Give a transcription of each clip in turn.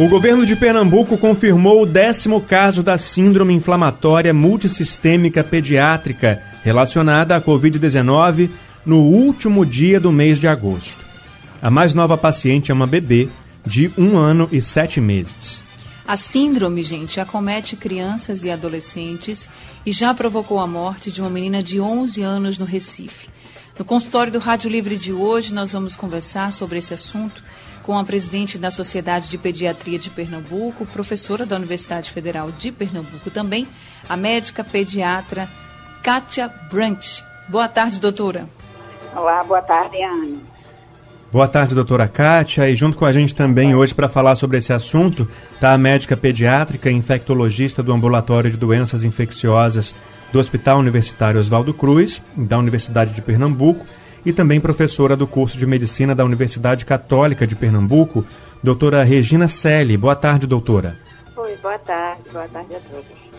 o governo de Pernambuco confirmou o décimo caso da síndrome inflamatória multissistêmica pediátrica relacionada à Covid-19 no último dia do mês de agosto. A mais nova paciente é uma bebê de um ano e sete meses. A síndrome, gente, acomete crianças e adolescentes e já provocou a morte de uma menina de 11 anos no Recife. No consultório do Rádio Livre de hoje, nós vamos conversar sobre esse assunto com a presidente da Sociedade de Pediatria de Pernambuco, professora da Universidade Federal de Pernambuco também, a médica pediatra Kátia Brant. Boa tarde, doutora. Olá, boa tarde, Ana. Boa tarde, doutora Kátia. E junto com a gente também hoje para falar sobre esse assunto está a médica pediátrica e infectologista do Ambulatório de Doenças Infecciosas do Hospital Universitário Oswaldo Cruz, da Universidade de Pernambuco, e também professora do curso de Medicina da Universidade Católica de Pernambuco, doutora Regina Selle. Boa tarde, doutora. Oi, boa tarde, boa tarde a todos.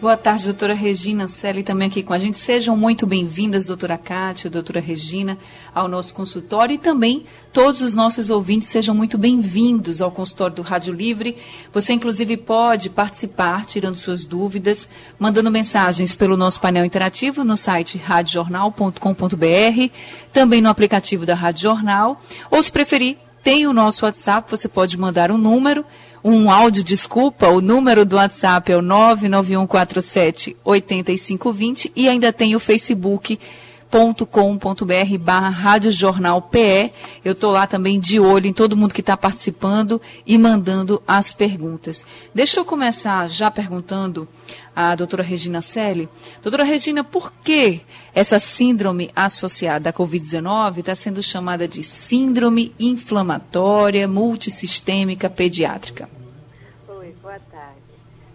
Boa tarde, doutora Regina Selle, também aqui com a gente. Sejam muito bem-vindas, doutora Kátia, doutora Regina, ao nosso consultório e também todos os nossos ouvintes sejam muito bem-vindos ao consultório do Rádio Livre. Você, inclusive, pode participar, tirando suas dúvidas, mandando mensagens pelo nosso painel interativo no site radiojornal.com.br, também no aplicativo da Rádio Jornal, ou se preferir, tem o nosso WhatsApp, você pode mandar um número um áudio, desculpa, o número do WhatsApp é o 99147 8520 e ainda tem o Facebook com.br barra Rádio. Eu estou lá também de olho em todo mundo que está participando e mandando as perguntas. Deixa eu começar já perguntando à doutora Regina Selle. Doutora Regina, por que essa síndrome associada à Covid-19 está sendo chamada de síndrome inflamatória multissistêmica pediátrica? Oi, boa tarde.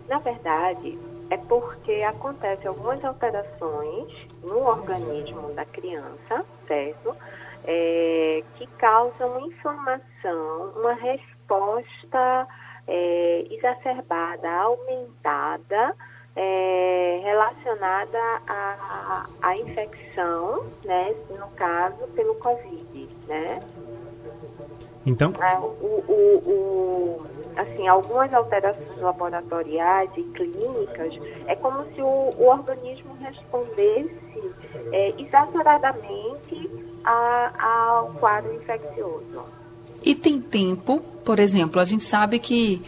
Na verdade, é porque acontecem algumas alterações no organismo da criança, certo? É, que causam inflamação, uma resposta é, exacerbada, aumentada, é, relacionada à, à infecção, né? No caso, pelo Covid, né? Então? É, o, o, o assim, algumas alterações laboratoriais e clínicas, é como se o, o organismo respondesse é, exageradamente ao quadro infeccioso. E tem tempo, por exemplo, a gente sabe que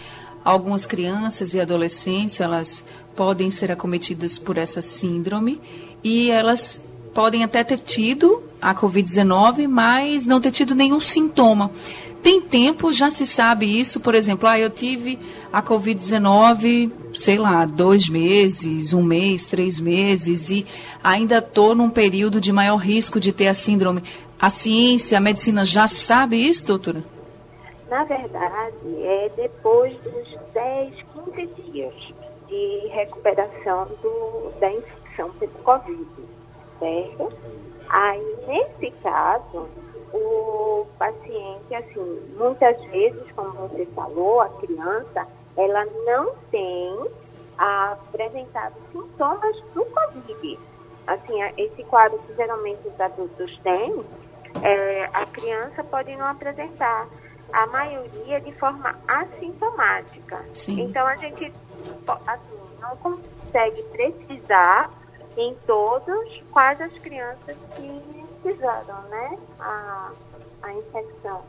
algumas crianças e adolescentes, elas podem ser acometidas por essa síndrome e elas podem até ter tido a Covid-19, mas não ter tido nenhum sintoma. Tem tempo, já se sabe isso, por exemplo, ah, eu tive a Covid-19, sei lá, dois meses, um mês, três meses, e ainda estou num período de maior risco de ter a síndrome. A ciência, a medicina já sabe isso, doutora? Na verdade, é depois dos 10, 15 dias de recuperação do, da infecção pelo Covid, certo? Aí, nesse caso, o paciente, assim, muitas vezes, como você falou, a criança, ela não tem apresentado sintomas do Covid. Assim, esse quadro que geralmente os adultos têm, é, a criança pode não apresentar. A maioria de forma assintomática. Sim. Então, a gente assim, não consegue precisar em todos quais as crianças que fizeram, né, a, a infecção.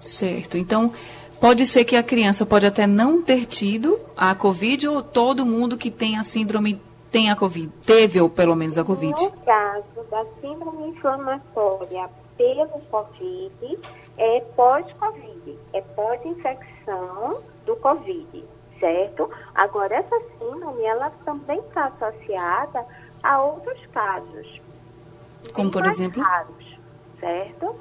Certo. Então, pode ser que a criança pode até não ter tido a Covid ou todo mundo que tem a síndrome tem a Covid, teve ou pelo menos a Covid? No caso da síndrome inflamatória pelo Covid, é pós-Covid, é pós-infecção do Covid, certo? Agora, essa síndrome, ela também está associada a outros casos, como por exemplo? Raros, certo?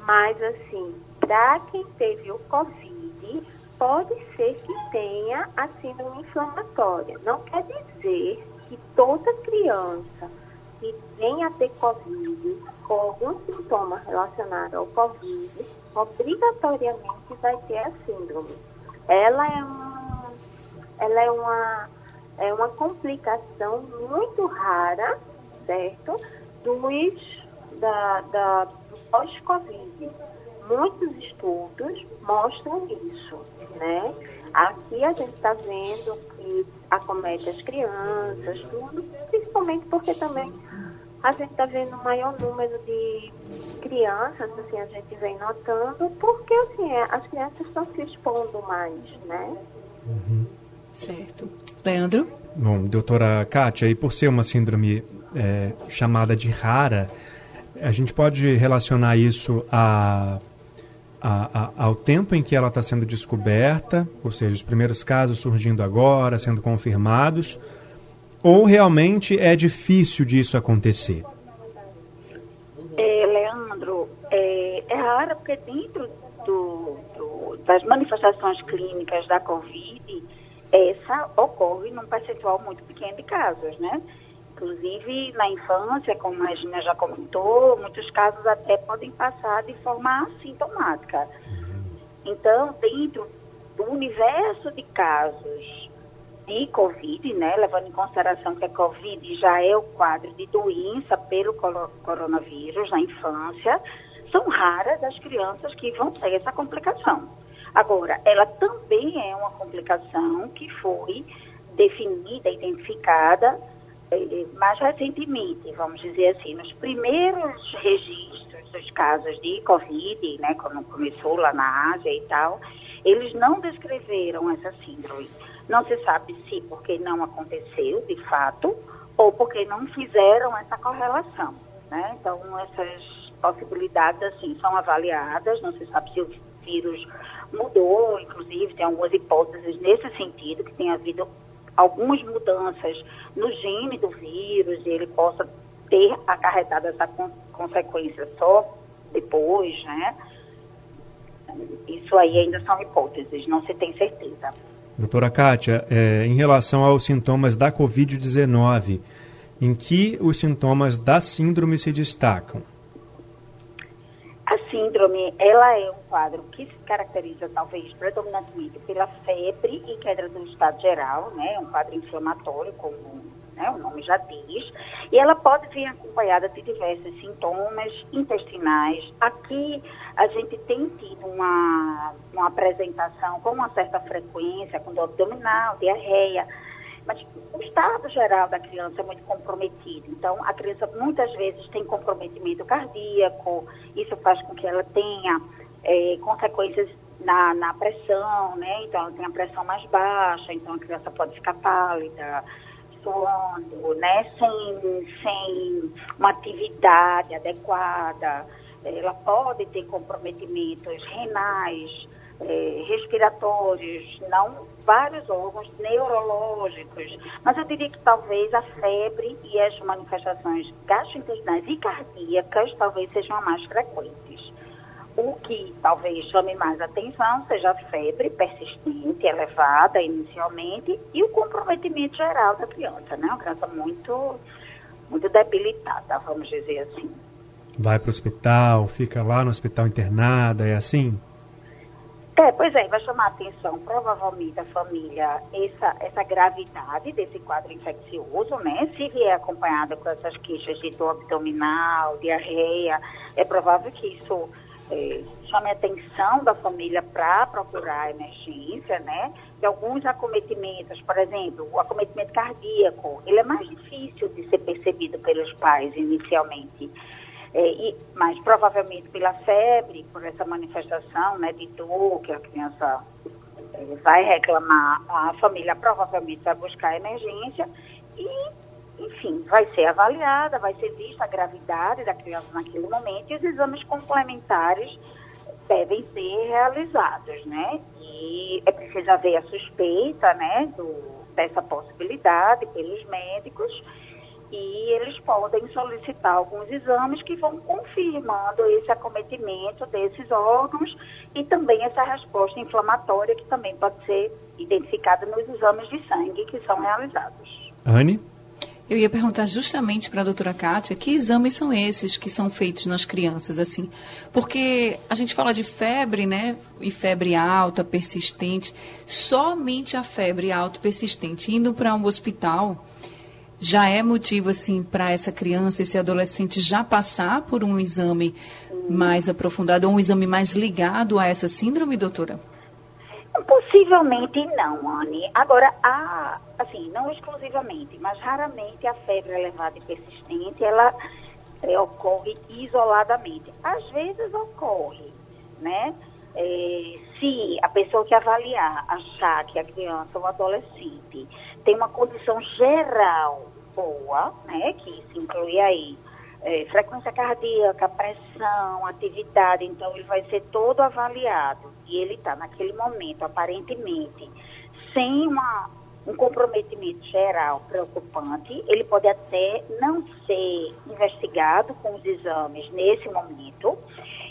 Mas assim, para quem teve o Covid, pode ser que tenha a síndrome inflamatória. Não quer dizer que toda criança que venha a ter Covid, com algum sintoma relacionado ao Covid, obrigatoriamente vai ter a síndrome. Ela é uma, ela é uma, é uma complicação muito rara, certo? Dos, da, da, do pós-Covid. Muitos estudos mostram isso, né? Aqui a gente está vendo que acomete as crianças, tudo, principalmente porque também a gente está vendo um maior número de crianças, assim, a gente vem notando, porque assim, é, as crianças estão se expondo mais, né? Uhum. Certo. Leandro? Bom, doutora Kátia, e por ser uma síndrome é, chamada de rara, a gente pode relacionar isso a, a, a, ao tempo em que ela está sendo descoberta, ou seja, os primeiros casos surgindo agora, sendo confirmados, ou realmente é difícil disso acontecer? É, Leandro, é, é raro porque dentro do, do, das manifestações clínicas da Covid, essa ocorre num percentual muito pequeno de casos, né? Inclusive, na infância, como a Regina já comentou, muitos casos até podem passar de forma assintomática. Então, dentro do universo de casos de Covid, né, levando em consideração que a Covid já é o quadro de doença pelo coronavírus na infância, são raras as crianças que vão ter essa complicação. Agora, ela também é uma complicação que foi definida, identificada eh, mais recentemente, vamos dizer assim, nos primeiros registros dos casos de Covid, né, quando começou lá na Ásia e tal, eles não descreveram essa síndrome. Não se sabe se porque não aconteceu, de fato, ou porque não fizeram essa correlação. Né? Então, essas possibilidades, assim, são avaliadas, não se sabe se o vírus mudou, inclusive, tem algumas hipóteses nesse sentido, que tem havido algumas mudanças no gene do vírus e ele possa ter acarretado essa con consequência só depois, né? Isso aí ainda são hipóteses, não se tem certeza. Doutora Kátia, é, em relação aos sintomas da Covid-19, em que os sintomas da síndrome se destacam? A síndrome, ela é um quadro que se caracteriza talvez predominantemente pela febre e queda do estado geral, né? Um quadro inflamatório, como né, o nome já diz, e ela pode vir acompanhada de diversos sintomas intestinais. Aqui a gente tem tido uma, uma apresentação com uma certa frequência, com dor abdominal, diarreia, mas o estado geral da criança é muito comprometido. Então, a criança muitas vezes tem comprometimento cardíaco, isso faz com que ela tenha é, consequências na, na pressão, né? Então, ela tem a pressão mais baixa, então a criança pode ficar pálida, suando, né? Sem, sem uma atividade adequada. Ela pode ter comprometimentos renais, eh, respiratórios, não vários órgãos neurológicos, mas eu diria que talvez a febre e as manifestações gastrointestinais e cardíacas talvez sejam as mais frequentes. O que talvez chame mais atenção seja a febre persistente, elevada inicialmente, e o comprometimento geral da criança, né? Uma criança muito, muito debilitada, vamos dizer assim. Vai para o hospital, fica lá no hospital internada, é assim? É, pois é, vai chamar a atenção provavelmente a família essa, essa gravidade desse quadro infeccioso, né? Se vier acompanhada com essas queixas de dor abdominal, diarreia, é provável que isso é, chame a atenção da família para procurar a emergência, né? De alguns acometimentos, por exemplo, o acometimento cardíaco, ele é mais difícil de ser percebido pelos pais inicialmente. É, e, mas provavelmente pela febre, por essa manifestação né, de dor que a criança é, vai reclamar, a família provavelmente vai buscar emergência e, enfim, vai ser avaliada, vai ser vista a gravidade da criança naquele momento e os exames complementares devem ser realizados, né? E é preciso haver a suspeita, né, do, dessa possibilidade pelos médicos e eles podem solicitar alguns exames que vão confirmando esse acometimento desses órgãos e também essa resposta inflamatória que também pode ser identificada nos exames de sangue que são realizados. Anne? Eu ia perguntar justamente para a doutora Kátia que exames são esses que são feitos nas crianças, assim. Porque a gente fala de febre, né? E febre alta, persistente. Somente a febre alta, persistente, indo para um hospital, já é motivo, assim, para essa criança, esse adolescente já passar por um exame mais aprofundado, ou um exame mais ligado a essa síndrome, doutora? Possivelmente não, Anne. Agora, há, assim, não exclusivamente, mas raramente a febre elevada e persistente, ela é, ocorre isoladamente. Às vezes ocorre, né? É, se a pessoa que avaliar achar que a criança ou adolescente tem uma condição geral boa, né, que se inclui aí é, frequência cardíaca, pressão, atividade, então ele vai ser todo avaliado e ele está naquele momento, aparentemente, sem uma, um comprometimento geral preocupante, ele pode até não ser investigado com os exames nesse momento,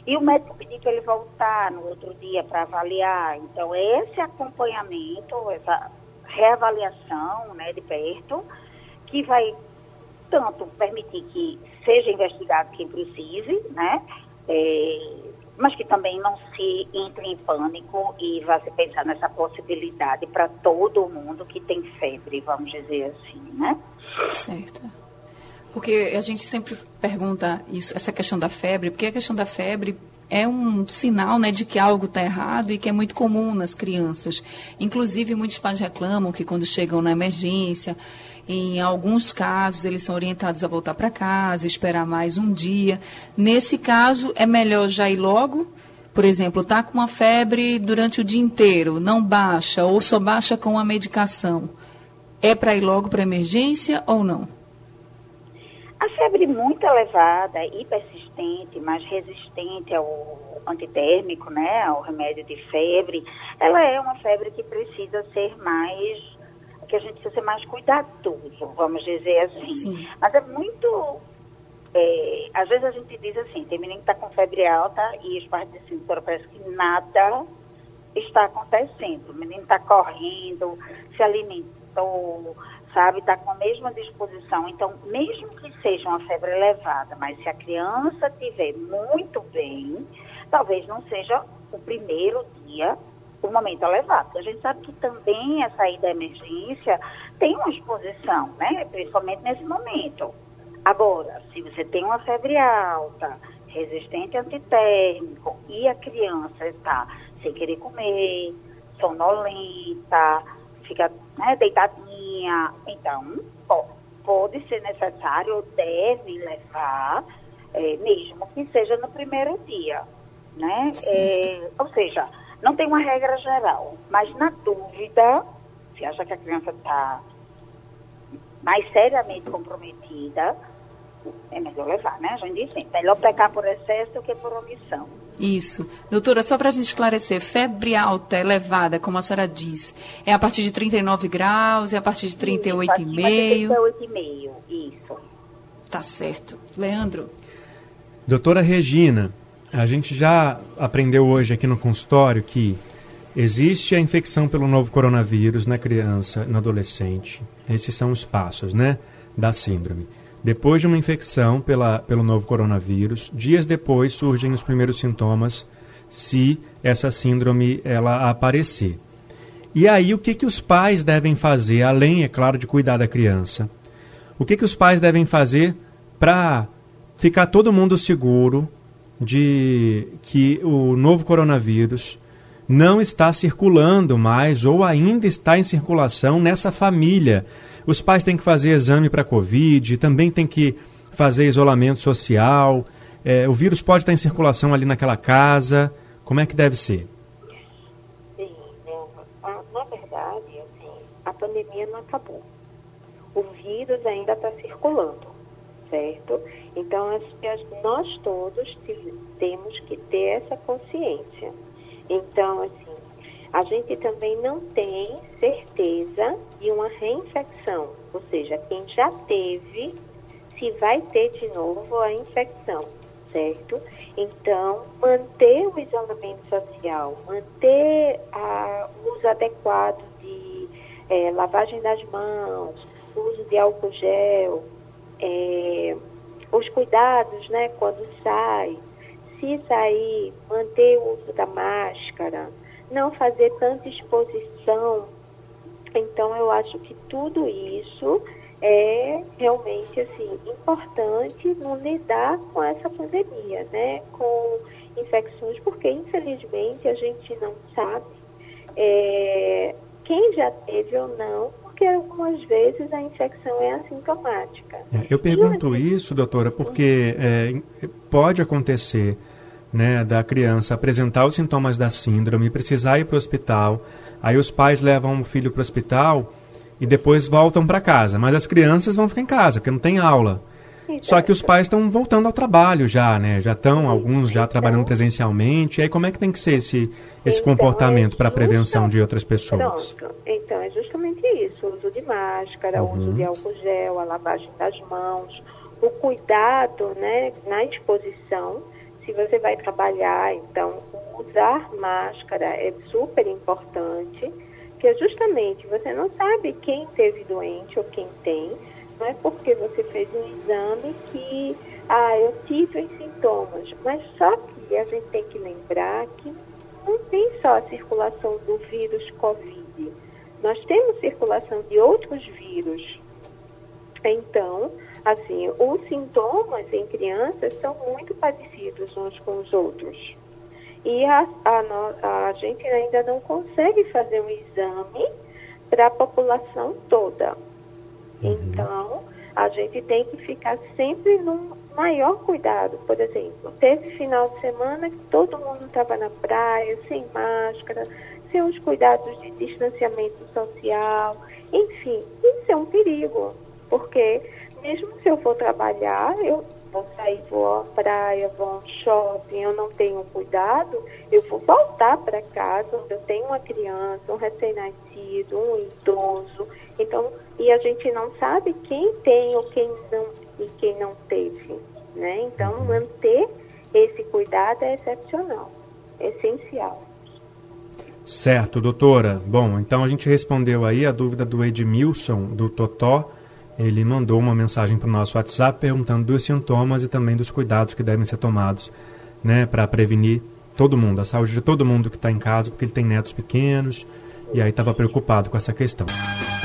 e o médico pedir para ele voltar no outro dia para avaliar. Então, esse acompanhamento, essa reavaliação né, de perto, que vai tanto permitir que seja investigado quem precise, né? É, mas que também não se entre em pânico e vá se pensar nessa possibilidade para todo mundo que tem febre, vamos dizer assim, né? Certo. Porque a gente sempre pergunta isso, essa questão da febre, porque a questão da febre é um sinal né, de que algo está errado e que é muito comum nas crianças. Inclusive, muitos pais reclamam que quando chegam na emergência, em alguns casos, eles são orientados a voltar para casa, esperar mais um dia. Nesse caso, é melhor já ir logo? Por exemplo, está com uma febre durante o dia inteiro, não baixa ou só baixa com a medicação. É para ir logo para emergência ou não? A febre muito elevada e persistente, mas resistente ao antitérmico, né, ao remédio de febre, ela é uma febre que precisa ser mais que a gente precisa ser mais cuidadoso, vamos dizer assim. Sim. Mas é muito. É, às vezes a gente diz assim, tem menino que está com febre alta e os pais dizem doutora, parece que nada está acontecendo. O menino está correndo, se alimentou, sabe, está com a mesma disposição. Então, mesmo que seja uma febre elevada, mas se a criança estiver muito bem, talvez não seja o primeiro dia o momento elevado. A gente sabe que também a saída da emergência tem uma exposição, né? Principalmente nesse momento. Agora, se você tem uma febre alta, resistente antitérmico e a criança está sem querer comer, sonolenta, fica né, deitadinha, então pode, ser necessário ou deve levar, é, mesmo que seja no primeiro dia, né? É, ou seja, não tem uma regra geral, mas na dúvida, se acha que a criança está mais seriamente comprometida, é melhor levar, né? A gente diz sempre, melhor pecar por excesso do que por omissão. Isso. Doutora, só para a gente esclarecer, febre alta elevada, como a senhora diz, é a partir de 39 graus, é a partir de 38,5? 38,5, isso. Tá certo. Leandro? Doutora Regina, a gente já aprendeu hoje aqui no consultório que existe a infecção pelo novo coronavírus na criança, no adolescente. Esses são os passos, né, da síndrome. Depois de uma infecção pela, pelo novo coronavírus, dias depois surgem os primeiros sintomas, se essa síndrome ela aparecer. E aí o que que os pais devem fazer, além, é claro, de cuidar da criança? O que que os pais devem fazer para ficar todo mundo seguro de que o novo coronavírus não está circulando mais ou ainda está em circulação nessa família. Os pais têm que fazer exame para Covid, também tem que fazer isolamento social. É, o vírus pode estar em circulação ali naquela casa. Como é que deve ser? Sim, na verdade, assim, a pandemia não acabou. O vírus ainda está circulando certo? Então, nós todos temos que ter essa consciência. Então, assim, a gente também não tem certeza de uma reinfecção, ou seja, quem já teve, se vai ter de novo a infecção, certo? Então, manter o isolamento social, manter o uso adequado de é, lavagem das mãos, uso de álcool gel, é, os cuidados, né, quando sai, se sair, manter o uso da máscara, não fazer tanta exposição. Então, eu acho que tudo isso é realmente assim importante no lidar com essa pandemia, né? Com infecções, porque infelizmente a gente não sabe é, quem já teve ou não, porque algumas vezes a infecção é assintomática. É, eu pergunto isso, doutora, porque é, pode acontecer né, da criança apresentar os sintomas da síndrome, precisar ir para o hospital, aí os pais levam o filho para o hospital e depois voltam para casa. Mas as crianças vão ficar em casa, porque não tem aula. Só que os pais estão voltando ao trabalho já, né? Já estão, alguns já trabalhando presencialmente. E aí como é que tem que ser esse, esse então, comportamento é para a prevenção de outras pessoas? Pronto. Então, é justamente isso. O uso de máscara, o uso de uhum. álcool gel, a lavagem das mãos, o cuidado né, na exposição. Se você vai trabalhar, então, usar máscara é super importante que é justamente você não sabe quem teve doente ou quem tem, não é porque você fez um exame que, ah, eu tive os sintomas, mas só que a gente tem que lembrar que não tem só a circulação do vírus Covid, nós temos circulação de outros vírus. Então, assim, os sintomas em crianças são muito parecidos uns com os outros. E a, a, a gente ainda não consegue fazer um exame para a população toda. Uhum. Então, a gente tem que ficar sempre no maior cuidado. Por exemplo, teve final de semana que todo mundo estava na praia, sem máscara, sem os cuidados de distanciamento social. Enfim, isso é um perigo, porque mesmo se eu for trabalhar, eu vou sair, vou à praia, vou ao shopping, eu não tenho cuidado, eu vou voltar para casa onde eu tenho uma criança, um recém-nascido, um idoso. Então, e a gente não sabe quem tem ou quem não e quem não teve, né? Então, manter esse cuidado é excepcional, essencial. Certo, doutora. Bom, então a gente respondeu aí a dúvida do Edmilson, do Totó ele mandou uma mensagem para o nosso WhatsApp perguntando dos sintomas e também dos cuidados que devem ser tomados né, para prevenir todo mundo, a saúde de todo mundo que está em casa, porque ele tem netos pequenos e aí estava preocupado com essa questão.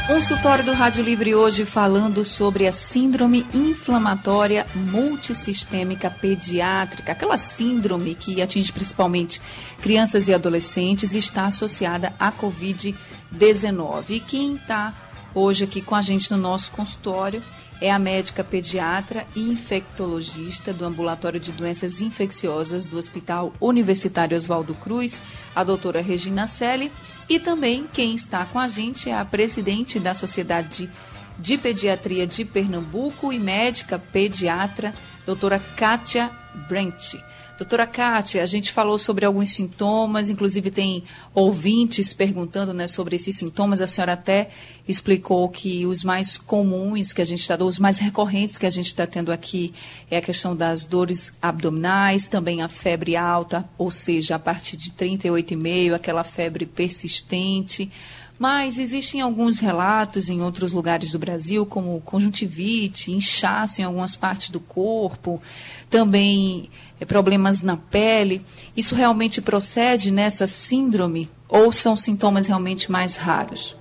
Consultório do Rádio Livre hoje falando sobre a síndrome inflamatória multissistêmica pediátrica, aquela síndrome que atinge principalmente crianças e adolescentes e está associada à Covid-19. E quem está Hoje aqui com a gente no nosso consultório é a médica pediatra e infectologista do Ambulatório de Doenças Infecciosas do Hospital Universitário Oswaldo Cruz, a doutora Regina Selle, e também quem está com a gente é a presidente da Sociedade de Pediatria de Pernambuco e médica pediatra, doutora Kátia Brent. Doutora Kátia, a gente falou sobre alguns sintomas, inclusive tem ouvintes perguntando né, sobre esses sintomas. A senhora até explicou que os mais comuns que a gente está, os mais recorrentes que a gente está tendo aqui é a questão das dores abdominais, também a febre alta, ou seja, a partir de 38,5, aquela febre persistente. Mas existem alguns relatos em outros lugares do Brasil, como conjuntivite, inchaço em algumas partes do corpo, também problemas na pele. Isso realmente procede nessa síndrome ou são sintomas realmente mais raros?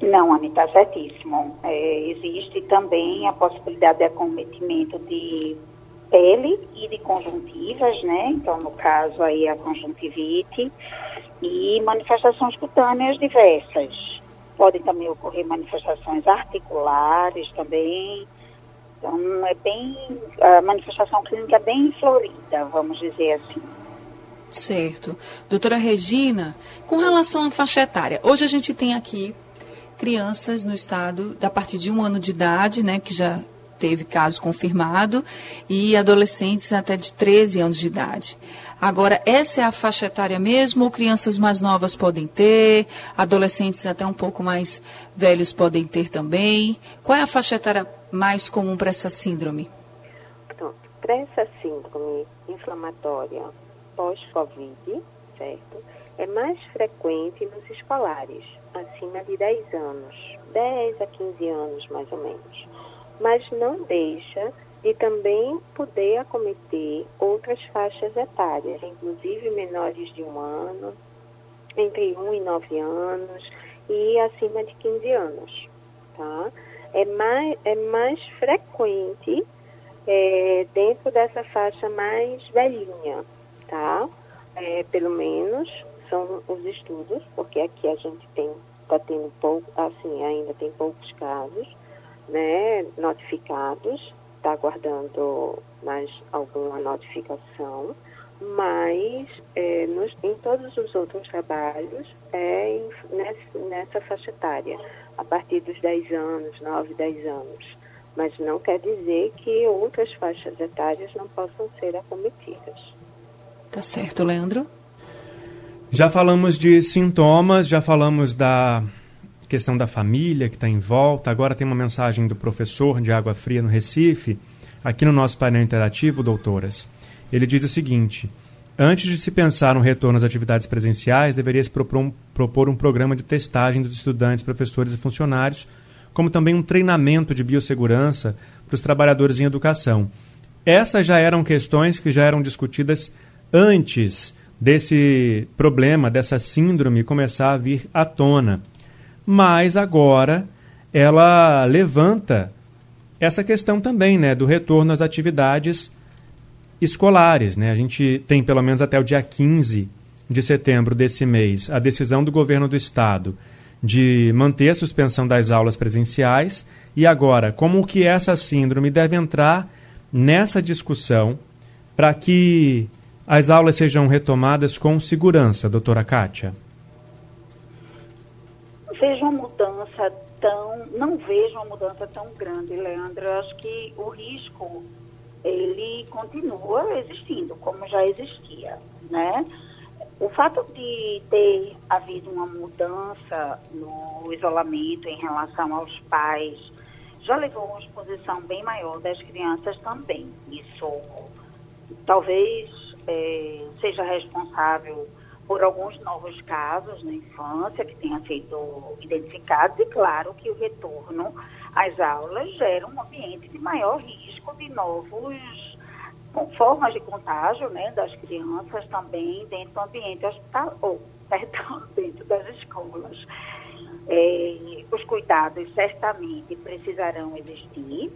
Não, está certíssimo. É, existe também a possibilidade de acometimento de pele e de conjuntivas, né? Então, no caso aí a conjuntivite e manifestações cutâneas diversas. Podem também ocorrer manifestações articulares também. Então, é bem, a manifestação clínica é bem florida, vamos dizer assim. Certo. Doutora Regina, com relação à faixa etária, hoje a gente tem aqui crianças no estado da partir de um ano de idade, né, que já teve caso confirmado, e adolescentes até de 13 anos de idade. Agora, essa é a faixa etária mesmo ou crianças mais novas podem ter, adolescentes até um pouco mais velhos podem ter também? Qual é a faixa etária mais comum para essa síndrome? Para essa síndrome inflamatória pós-Covid, certo? É mais frequente nos escolares, acima de 10 anos, 10 a 15 anos mais ou menos. Mas não deixa de também poder acometer outras faixas etárias, inclusive menores de um ano, entre 1 e 9 anos e acima de 15 anos. Tá? É, mais, é mais frequente é, dentro dessa faixa mais velhinha, tá? É, pelo menos são os estudos, porque aqui a gente tem está tendo pouco, assim, ainda tem poucos casos, né, notificados, está aguardando mais alguma notificação, mas é, nos, em todos os outros trabalhos é em, nessa, nessa faixa etária, a partir dos 10 anos, 9, 10 anos mas não quer dizer que outras faixas etárias não possam ser acometidas. Tá certo, Leandro? Já falamos de sintomas, já falamos da questão da família que está em volta. Agora tem uma mensagem do professor de Água Fria no Recife, aqui no nosso painel interativo, doutoras. Ele diz o seguinte: antes de se pensar no retorno às atividades presenciais, deveria se propor um, propor um programa de testagem dos estudantes, professores e funcionários como também um treinamento de biossegurança para os trabalhadores em educação. Essas já eram questões que já eram discutidas antes desse problema, dessa síndrome começar a vir à tona. Mas agora ela levanta essa questão também, né, do retorno às atividades escolares, né? A gente tem pelo menos até o dia 15 de setembro desse mês a decisão do governo do estado de manter a suspensão das aulas presenciais e agora como que essa síndrome deve entrar nessa discussão para que as aulas sejam retomadas com segurança, doutora Kátia? Vejo uma mudança tão, não vejo uma mudança tão grande, Leandro. Eu acho que o risco ele continua existindo, como já existia, né? O fato de ter havido uma mudança no isolamento em relação aos pais já levou a uma exposição bem maior das crianças também. Isso talvez é, seja responsável por alguns novos casos na infância que tenham sido identificados e claro que o retorno às aulas gera um ambiente de maior risco de novos formas de contágio né, das crianças também dentro do ambiente hospitalar, ou, perdão, dentro das escolas. É, os cuidados certamente precisarão existir.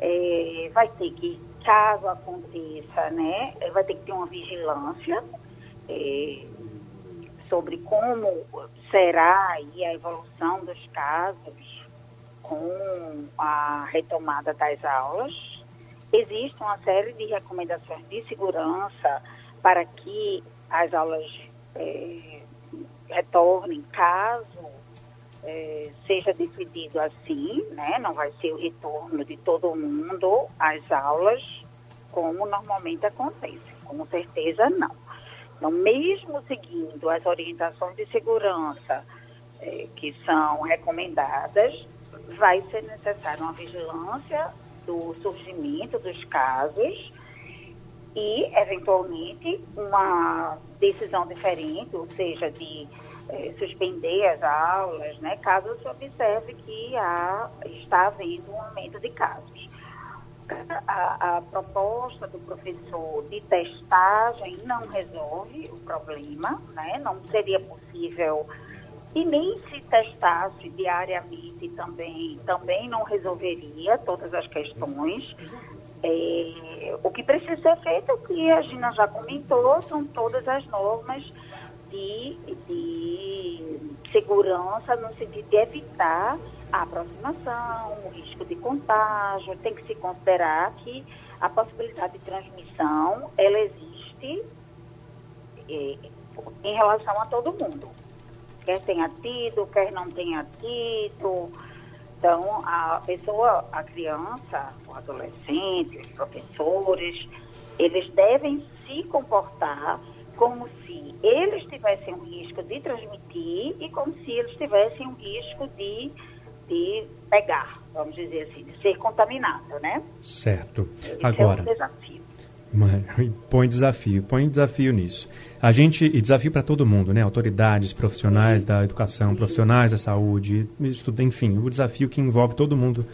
É, vai ter que, caso aconteça, né, vai ter que ter uma vigilância é, sobre como será a evolução dos casos com a retomada das aulas Existe uma série de recomendações de segurança para que as aulas é, retornem, caso é, seja decidido assim, né? não vai ser o retorno de todo mundo às aulas como normalmente acontece, com certeza não. Então, mesmo seguindo as orientações de segurança é, que são recomendadas, vai ser necessária uma vigilância do surgimento dos casos e, eventualmente, uma decisão diferente, ou seja, de eh, suspender as aulas, né, caso se observe que há, está havendo um aumento de casos. A, a, proposta do professor de testagem não resolve o problema, né? não seria possível nem se testasse diariamente também, também não resolveria todas as questões. É, o que precisa ser feito, o que a Gina já comentou, são todas as normas de, de segurança no sentido de evitar a aproximação, o risco de contágio. Tem que se considerar que a possibilidade de transmissão, ela existe é, em relação a todo mundo quer tenha tido, quer não tenha tido. Então, a pessoa, a criança, o adolescente, os professores, eles devem se comportar como se eles tivessem um risco de transmitir e como se eles tivessem um risco de, de pegar, vamos dizer assim, de ser contaminado, né? Certo. Esse Agora, é um desafio. Põe desafio, põe desafio nisso. A gente, e desafio para todo mundo, né? Autoridades, profissionais da educação, profissionais da saúde, isso tudo, enfim, o desafio que envolve todo mundo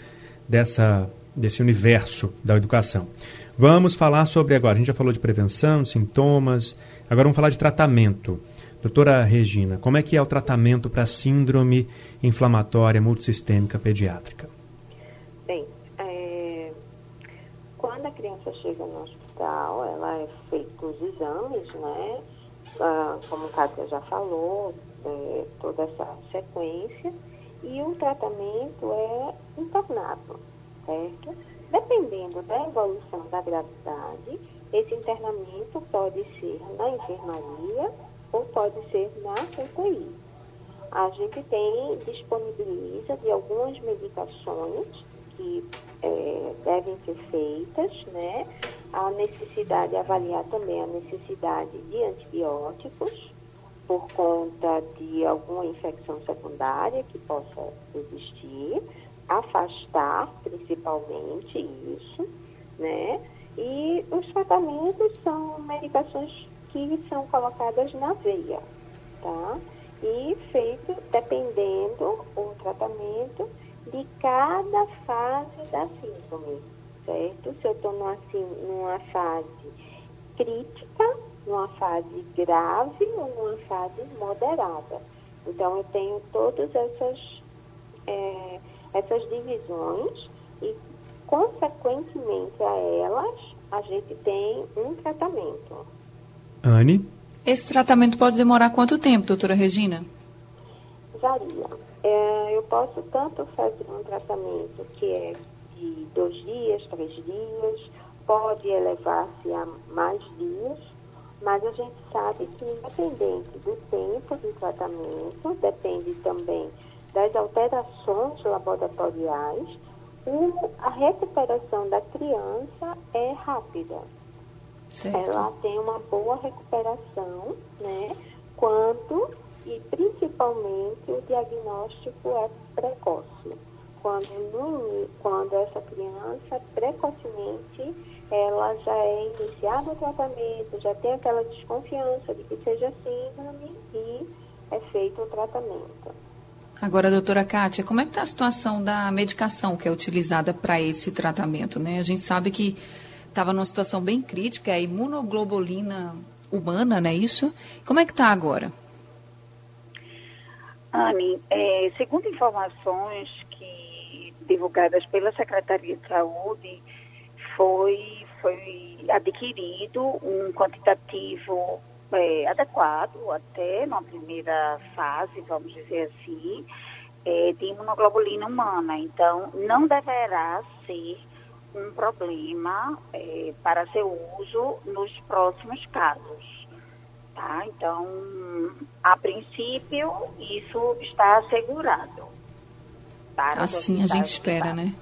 dessa, desse universo da educação. Vamos falar sobre agora, a gente já falou de prevenção, de sintomas, agora vamos falar de tratamento. Doutora Regina, como é que é o tratamento para síndrome inflamatória multissistêmica pediátrica? Bem, é, quando a criança chega no hospital, ela é feita os exames, né? Ah, como Kátia já falou, é, toda essa sequência, e o tratamento é internado, certo? Dependendo da evolução da gravidade, esse internamento pode ser na enfermaria ou pode ser na UTI. A gente tem, disponibiliza de algumas medicações que é, devem ser feitas, né? A necessidade, avaliar também a necessidade de antibióticos por conta de alguma infecção secundária que possa existir afastar principalmente isso, né? E os tratamentos são medicações que são colocadas na veia, tá? E feito dependendo o tratamento de cada fase da síndrome, certo? Se eu estou numa, numa fase crítica, numa fase grave ou numa fase moderada. Então, eu tenho todas essas é, essas divisões e, consequentemente a elas, a gente tem um tratamento. Anne? Esse tratamento pode demorar quanto tempo, doutora Regina? Varia. É, eu posso tanto fazer um tratamento que é de dois dias, três dias, pode elevar-se a mais dias, mas a gente sabe que independente do tempo do tratamento, depende também das alterações laboratoriais, a recuperação da criança é rápida. Certo. Ela tem uma boa recuperação, né? Quando e principalmente o diagnóstico é precoce. Quando, quando essa criança precocemente ela já é iniciada o tratamento, já tem aquela desconfiança de que seja síndrome e é feito o tratamento. Agora, doutora Kátia, como é que está a situação da medicação que é utilizada para esse tratamento? Né? A gente sabe que estava numa situação bem crítica, a imunoglobulina humana, não é isso? Como é que está agora? Anne, é, segundo informações que divulgadas pela Secretaria de Saúde, foi, foi adquirido um quantitativo é, adequado até na primeira fase, vamos dizer assim, é, de imunoglobulina humana. Então, não deverá ser um problema é, para seu uso nos próximos casos. Tá? Então, a princípio, isso está assegurado. Assim a gente espera, né?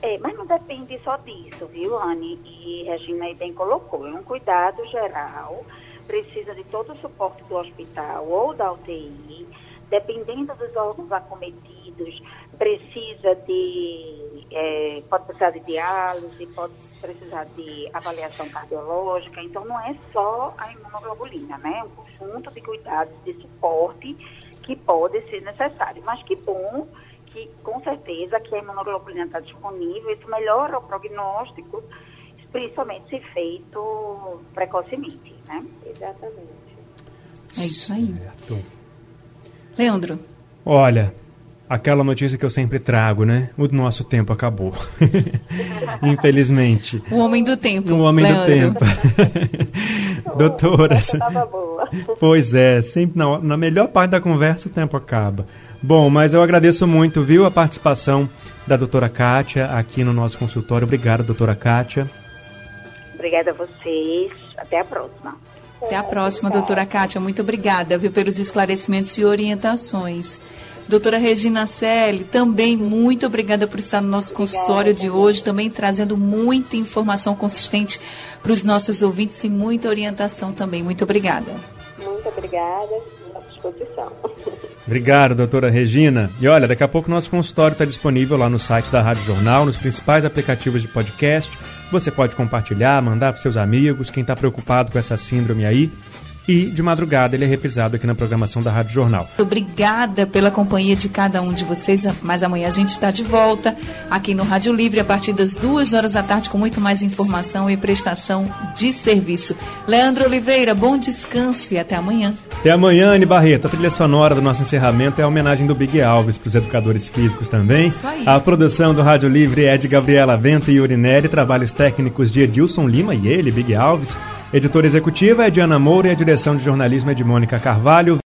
É, mas não depende só disso, viu, Anne? E Regina aí bem colocou. É um cuidado geral precisa de todo o suporte do hospital ou da UTI, dependendo dos órgãos acometidos, precisa de, é, pode precisar de diálise, pode precisar de avaliação cardiológica, então não é só a imunoglobulina, né? É um conjunto de cuidados, de suporte que pode ser necessário. Mas que bom que, com certeza, que a imunoglobulina está disponível, isso melhora o prognóstico, principalmente se feito precocemente, né? Exatamente. É isso aí. Certo. Leandro. Olha, aquela notícia que eu sempre trago, né? O nosso tempo acabou. Infelizmente. O homem do tempo. O homem Leandro. do tempo. Doutora. Pois é, sempre na, na melhor parte da conversa o tempo acaba. Bom, mas eu agradeço muito, viu, a participação da doutora Kátia aqui no nosso consultório. Obrigado, doutora Kátia. Obrigada a vocês. Até a próxima. Até a próxima, doutora Kátia. Muito obrigada viu, pelos esclarecimentos e orientações. Doutora Regina Selle, também muito obrigada por estar no nosso consultório de hoje, também trazendo muita informação consistente para os nossos ouvintes e muita orientação também. Muito obrigada. Muito obrigada, à disposição. Obrigado, doutora Regina. E olha, daqui a pouco nosso consultório está disponível lá no site da Rádio Jornal, nos principais aplicativos de podcast. Você pode compartilhar, mandar para seus amigos, quem está preocupado com essa síndrome aí e de madrugada ele é repisado aqui na programação da Rádio Jornal. Obrigada pela companhia de cada um de vocês, mas amanhã a gente está de volta aqui no Rádio Livre a partir das duas horas da tarde com muito mais informação e prestação de serviço. Leandro Oliveira, bom descanso e até amanhã. Até amanhã, Anne Barreto. A trilha sonora do nosso encerramento é a homenagem do Big Alves para os educadores físicos também. Isso aí. A produção do Rádio Livre é de Gabriela Vento e Urinelli, trabalhos técnicos de Edilson Lima e ele, Big Alves. Editora executiva é de Ana Moura e a direção de jornalismo é de Mônica Carvalho.